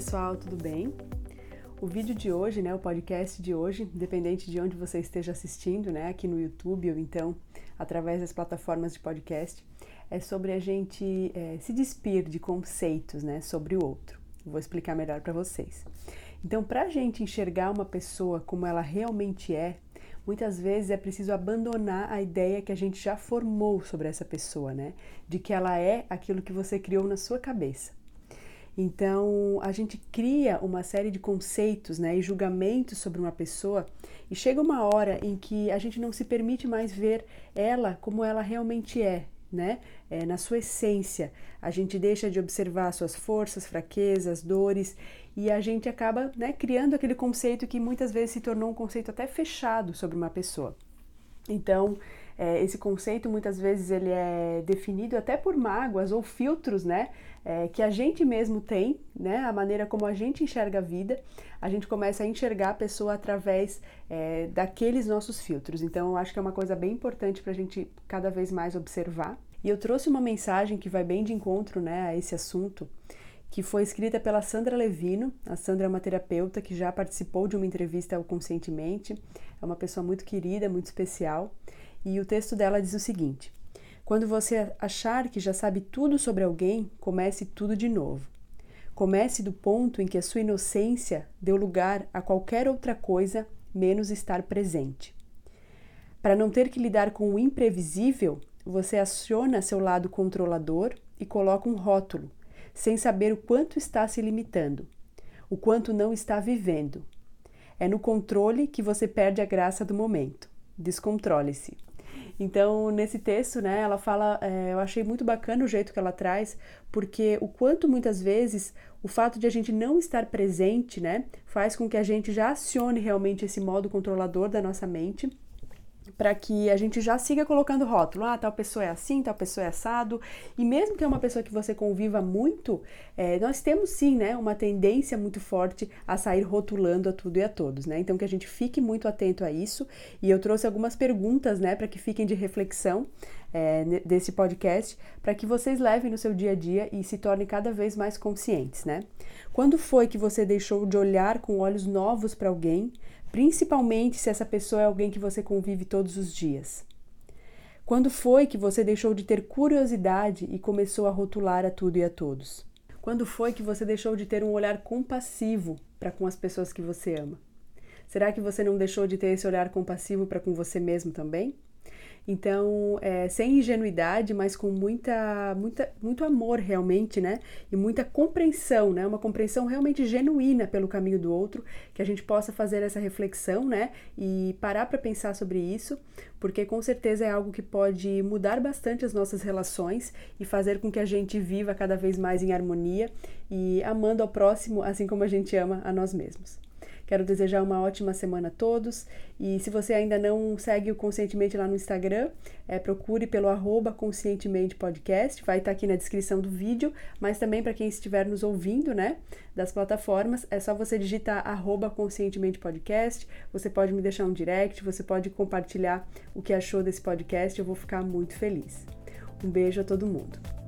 pessoal, tudo bem? O vídeo de hoje, né, o podcast de hoje, independente de onde você esteja assistindo, né, aqui no YouTube ou então através das plataformas de podcast, é sobre a gente é, se despir de conceitos, né, sobre o outro. Vou explicar melhor para vocês. Então, para a gente enxergar uma pessoa como ela realmente é, muitas vezes é preciso abandonar a ideia que a gente já formou sobre essa pessoa, né? De que ela é aquilo que você criou na sua cabeça. Então, a gente cria uma série de conceitos né, e julgamentos sobre uma pessoa, e chega uma hora em que a gente não se permite mais ver ela como ela realmente é, né? É, na sua essência. A gente deixa de observar suas forças, fraquezas, dores e a gente acaba né, criando aquele conceito que muitas vezes se tornou um conceito até fechado sobre uma pessoa. Então, é, esse conceito muitas vezes ele é definido até por mágoas ou filtros, né? É, que a gente mesmo tem, né? A maneira como a gente enxerga a vida, a gente começa a enxergar a pessoa através é, daqueles nossos filtros. Então, eu acho que é uma coisa bem importante para a gente cada vez mais observar. E eu trouxe uma mensagem que vai bem de encontro, né, a esse assunto, que foi escrita pela Sandra Levino. A Sandra é uma terapeuta que já participou de uma entrevista ao Conscientemente. É uma pessoa muito querida, muito especial. E o texto dela diz o seguinte: Quando você achar que já sabe tudo sobre alguém, comece tudo de novo. Comece do ponto em que a sua inocência deu lugar a qualquer outra coisa menos estar presente. Para não ter que lidar com o imprevisível, você aciona seu lado controlador e coloca um rótulo, sem saber o quanto está se limitando, o quanto não está vivendo. É no controle que você perde a graça do momento. Descontrole-se. Então, nesse texto, né, ela fala, é, eu achei muito bacana o jeito que ela traz, porque o quanto muitas vezes o fato de a gente não estar presente, né, faz com que a gente já acione realmente esse modo controlador da nossa mente para que a gente já siga colocando rótulo. Ah, tal pessoa é assim, tal pessoa é assado. E mesmo que é uma pessoa que você conviva muito, é, nós temos sim, né, uma tendência muito forte a sair rotulando a tudo e a todos, né? Então que a gente fique muito atento a isso. E eu trouxe algumas perguntas, né, para que fiquem de reflexão. É, desse podcast para que vocês levem no seu dia a dia e se tornem cada vez mais conscientes, né? Quando foi que você deixou de olhar com olhos novos para alguém, principalmente se essa pessoa é alguém que você convive todos os dias. Quando foi que você deixou de ter curiosidade e começou a rotular a tudo e a todos? Quando foi que você deixou de ter um olhar compassivo para com as pessoas que você ama? Será que você não deixou de ter esse olhar compassivo para com você mesmo também? Então, é, sem ingenuidade, mas com muita, muita, muito amor realmente, né? E muita compreensão, né? Uma compreensão realmente genuína pelo caminho do outro, que a gente possa fazer essa reflexão, né? E parar para pensar sobre isso, porque com certeza é algo que pode mudar bastante as nossas relações e fazer com que a gente viva cada vez mais em harmonia e amando ao próximo, assim como a gente ama a nós mesmos. Quero desejar uma ótima semana a todos. E se você ainda não segue o Conscientemente lá no Instagram, é, procure pelo arroba Conscientemente Podcast, vai estar aqui na descrição do vídeo, mas também para quem estiver nos ouvindo, né, das plataformas, é só você digitar arroba Conscientemente Podcast, você pode me deixar um direct, você pode compartilhar o que achou desse podcast, eu vou ficar muito feliz. Um beijo a todo mundo.